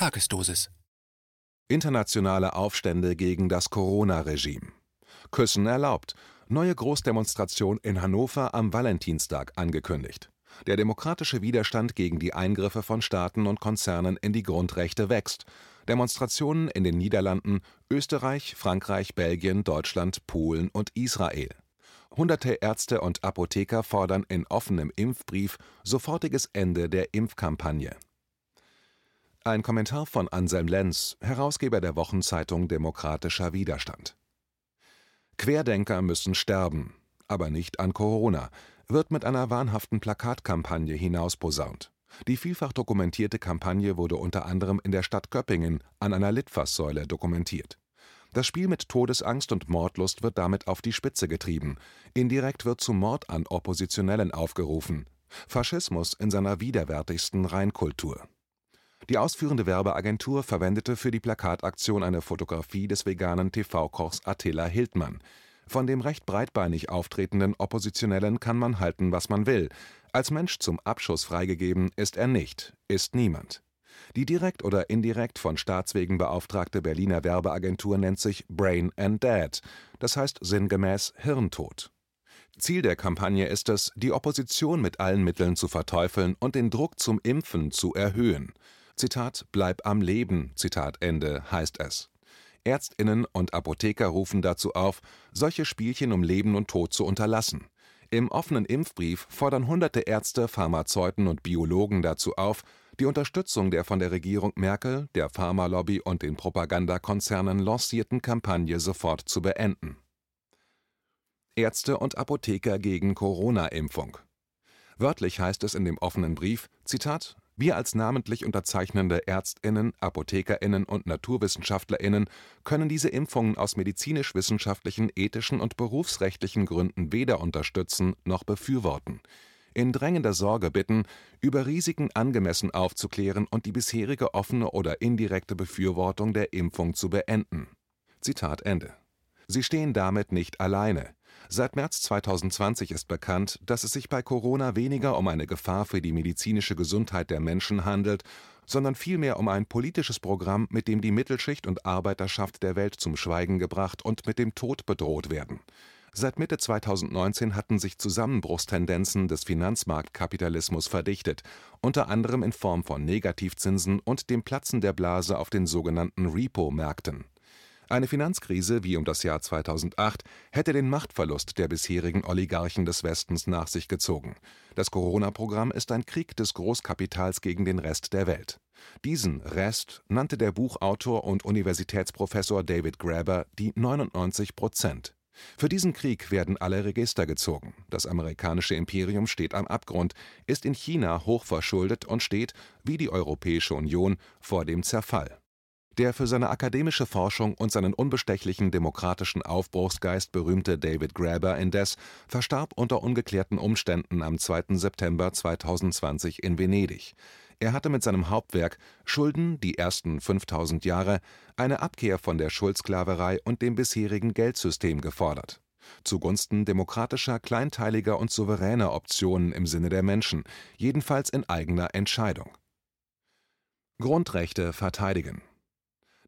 Tagesdosis. Internationale Aufstände gegen das Corona-Regime. Küssen erlaubt. Neue Großdemonstration in Hannover am Valentinstag angekündigt. Der demokratische Widerstand gegen die Eingriffe von Staaten und Konzernen in die Grundrechte wächst. Demonstrationen in den Niederlanden, Österreich, Frankreich, Belgien, Deutschland, Polen und Israel. Hunderte Ärzte und Apotheker fordern in offenem Impfbrief sofortiges Ende der Impfkampagne. Ein Kommentar von Anselm Lenz, Herausgeber der Wochenzeitung Demokratischer Widerstand. Querdenker müssen sterben, aber nicht an Corona, wird mit einer wahnhaften Plakatkampagne hinausposaunt. Die vielfach dokumentierte Kampagne wurde unter anderem in der Stadt Göppingen an einer Litfaßsäule dokumentiert. Das Spiel mit Todesangst und Mordlust wird damit auf die Spitze getrieben. Indirekt wird zum Mord an Oppositionellen aufgerufen. Faschismus in seiner widerwärtigsten Reinkultur. Die ausführende Werbeagentur verwendete für die Plakataktion eine Fotografie des veganen TV-Kochs Attila Hildmann. Von dem recht breitbeinig auftretenden Oppositionellen kann man halten, was man will. Als Mensch zum Abschuss freigegeben ist er nicht, ist niemand. Die direkt oder indirekt von Staatswegen beauftragte Berliner Werbeagentur nennt sich Brain and Dead, das heißt sinngemäß Hirntod. Ziel der Kampagne ist es, die Opposition mit allen Mitteln zu verteufeln und den Druck zum Impfen zu erhöhen. Zitat Bleib am Leben, Zitat Ende heißt es. Ärztinnen und Apotheker rufen dazu auf, solche Spielchen um Leben und Tod zu unterlassen. Im offenen Impfbrief fordern hunderte Ärzte, Pharmazeuten und Biologen dazu auf, die Unterstützung der von der Regierung Merkel, der Pharmalobby und den Propagandakonzernen lancierten Kampagne sofort zu beenden. Ärzte und Apotheker gegen Corona-Impfung. Wörtlich heißt es in dem offenen Brief, Zitat, wir als namentlich unterzeichnende Ärztinnen, Apothekerinnen und Naturwissenschaftlerinnen können diese Impfungen aus medizinisch-wissenschaftlichen, ethischen und berufsrechtlichen Gründen weder unterstützen noch befürworten in drängender Sorge bitten, über Risiken angemessen aufzuklären und die bisherige offene oder indirekte Befürwortung der Impfung zu beenden. Zitat Ende. Sie stehen damit nicht alleine. Seit März 2020 ist bekannt, dass es sich bei Corona weniger um eine Gefahr für die medizinische Gesundheit der Menschen handelt, sondern vielmehr um ein politisches Programm, mit dem die Mittelschicht und Arbeiterschaft der Welt zum Schweigen gebracht und mit dem Tod bedroht werden. Seit Mitte 2019 hatten sich Zusammenbruchstendenzen des Finanzmarktkapitalismus verdichtet, unter anderem in Form von Negativzinsen und dem Platzen der Blase auf den sogenannten Repo-Märkten. Eine Finanzkrise wie um das Jahr 2008 hätte den Machtverlust der bisherigen Oligarchen des Westens nach sich gezogen. Das Corona-Programm ist ein Krieg des Großkapitals gegen den Rest der Welt. Diesen Rest nannte der Buchautor und Universitätsprofessor David Graeber die 99 Prozent. für diesen Krieg werden alle Register gezogen. Das amerikanische Imperium steht am Abgrund, ist in China hochverschuldet und steht, wie die Europäische Union, vor dem Zerfall. Der für seine akademische Forschung und seinen unbestechlichen demokratischen Aufbruchsgeist berühmte David Graeber indes verstarb unter ungeklärten Umständen am 2. September 2020 in Venedig. Er hatte mit seinem Hauptwerk Schulden, die ersten 5000 Jahre eine Abkehr von der Schuldsklaverei und dem bisherigen Geldsystem gefordert. Zugunsten demokratischer, kleinteiliger und souveräner Optionen im Sinne der Menschen, jedenfalls in eigener Entscheidung. Grundrechte verteidigen.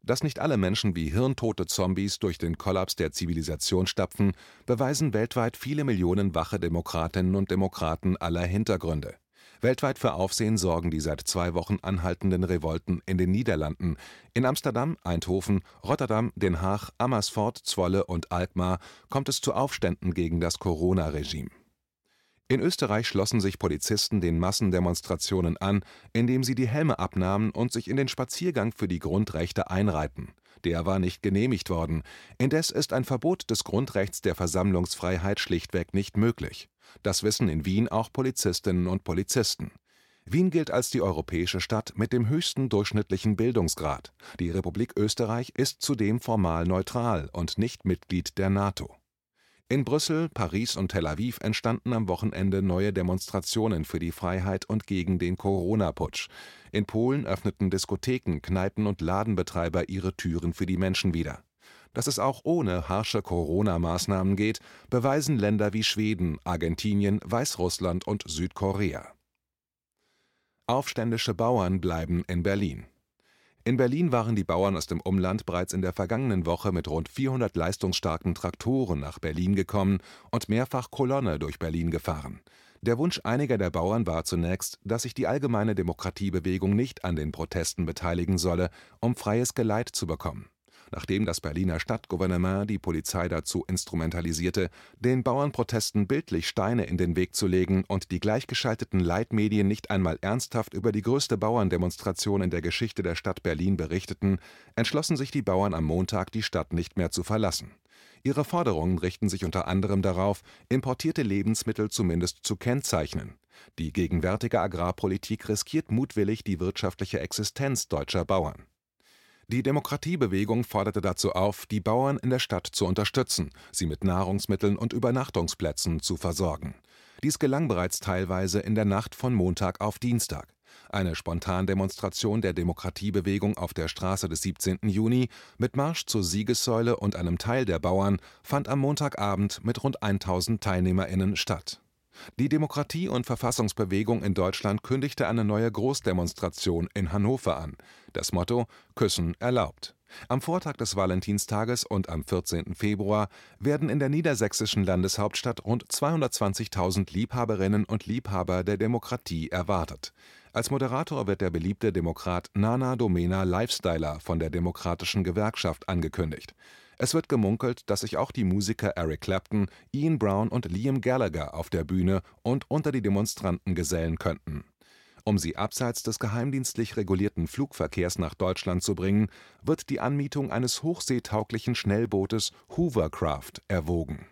Dass nicht alle Menschen wie hirntote Zombies durch den Kollaps der Zivilisation stapfen, beweisen weltweit viele Millionen wache Demokratinnen und Demokraten aller Hintergründe. Weltweit für Aufsehen sorgen die seit zwei Wochen anhaltenden Revolten in den Niederlanden. In Amsterdam, Eindhoven, Rotterdam, Den Haag, Amersfoort, Zwolle und Alkmaar kommt es zu Aufständen gegen das Corona-Regime. In Österreich schlossen sich Polizisten den Massendemonstrationen an, indem sie die Helme abnahmen und sich in den Spaziergang für die Grundrechte einreihten. Der war nicht genehmigt worden. Indes ist ein Verbot des Grundrechts der Versammlungsfreiheit schlichtweg nicht möglich. Das wissen in Wien auch Polizistinnen und Polizisten. Wien gilt als die europäische Stadt mit dem höchsten durchschnittlichen Bildungsgrad. Die Republik Österreich ist zudem formal neutral und nicht Mitglied der NATO. In Brüssel, Paris und Tel Aviv entstanden am Wochenende neue Demonstrationen für die Freiheit und gegen den Corona-Putsch. In Polen öffneten Diskotheken, Kneipen und Ladenbetreiber ihre Türen für die Menschen wieder. Dass es auch ohne harsche Corona-Maßnahmen geht, beweisen Länder wie Schweden, Argentinien, Weißrussland und Südkorea. Aufständische Bauern bleiben in Berlin. In Berlin waren die Bauern aus dem Umland bereits in der vergangenen Woche mit rund 400 leistungsstarken Traktoren nach Berlin gekommen und mehrfach Kolonne durch Berlin gefahren. Der Wunsch einiger der Bauern war zunächst, dass sich die allgemeine Demokratiebewegung nicht an den Protesten beteiligen solle, um freies Geleit zu bekommen nachdem das Berliner Stadtgouvernement die Polizei dazu instrumentalisierte, den Bauernprotesten bildlich Steine in den Weg zu legen und die gleichgeschalteten Leitmedien nicht einmal ernsthaft über die größte Bauerndemonstration in der Geschichte der Stadt Berlin berichteten, entschlossen sich die Bauern am Montag, die Stadt nicht mehr zu verlassen. Ihre Forderungen richten sich unter anderem darauf, importierte Lebensmittel zumindest zu kennzeichnen. Die gegenwärtige Agrarpolitik riskiert mutwillig die wirtschaftliche Existenz deutscher Bauern. Die Demokratiebewegung forderte dazu auf, die Bauern in der Stadt zu unterstützen, sie mit Nahrungsmitteln und Übernachtungsplätzen zu versorgen. Dies gelang bereits teilweise in der Nacht von Montag auf Dienstag. Eine Spontandemonstration der Demokratiebewegung auf der Straße des 17. Juni mit Marsch zur Siegessäule und einem Teil der Bauern fand am Montagabend mit rund 1000 TeilnehmerInnen statt die Demokratie- und Verfassungsbewegung in Deutschland kündigte eine neue Großdemonstration in Hannover an. Das Motto Küssen erlaubt. Am Vortag des Valentinstages und am 14. Februar werden in der niedersächsischen Landeshauptstadt rund 220.000 Liebhaberinnen und Liebhaber der Demokratie erwartet. Als Moderator wird der beliebte Demokrat Nana Domena Lifestyler von der Demokratischen Gewerkschaft angekündigt. Es wird gemunkelt, dass sich auch die Musiker Eric Clapton, Ian Brown und Liam Gallagher auf der Bühne und unter die Demonstranten gesellen könnten. Um sie abseits des geheimdienstlich regulierten Flugverkehrs nach Deutschland zu bringen, wird die Anmietung eines hochseetauglichen Schnellbootes Hoovercraft erwogen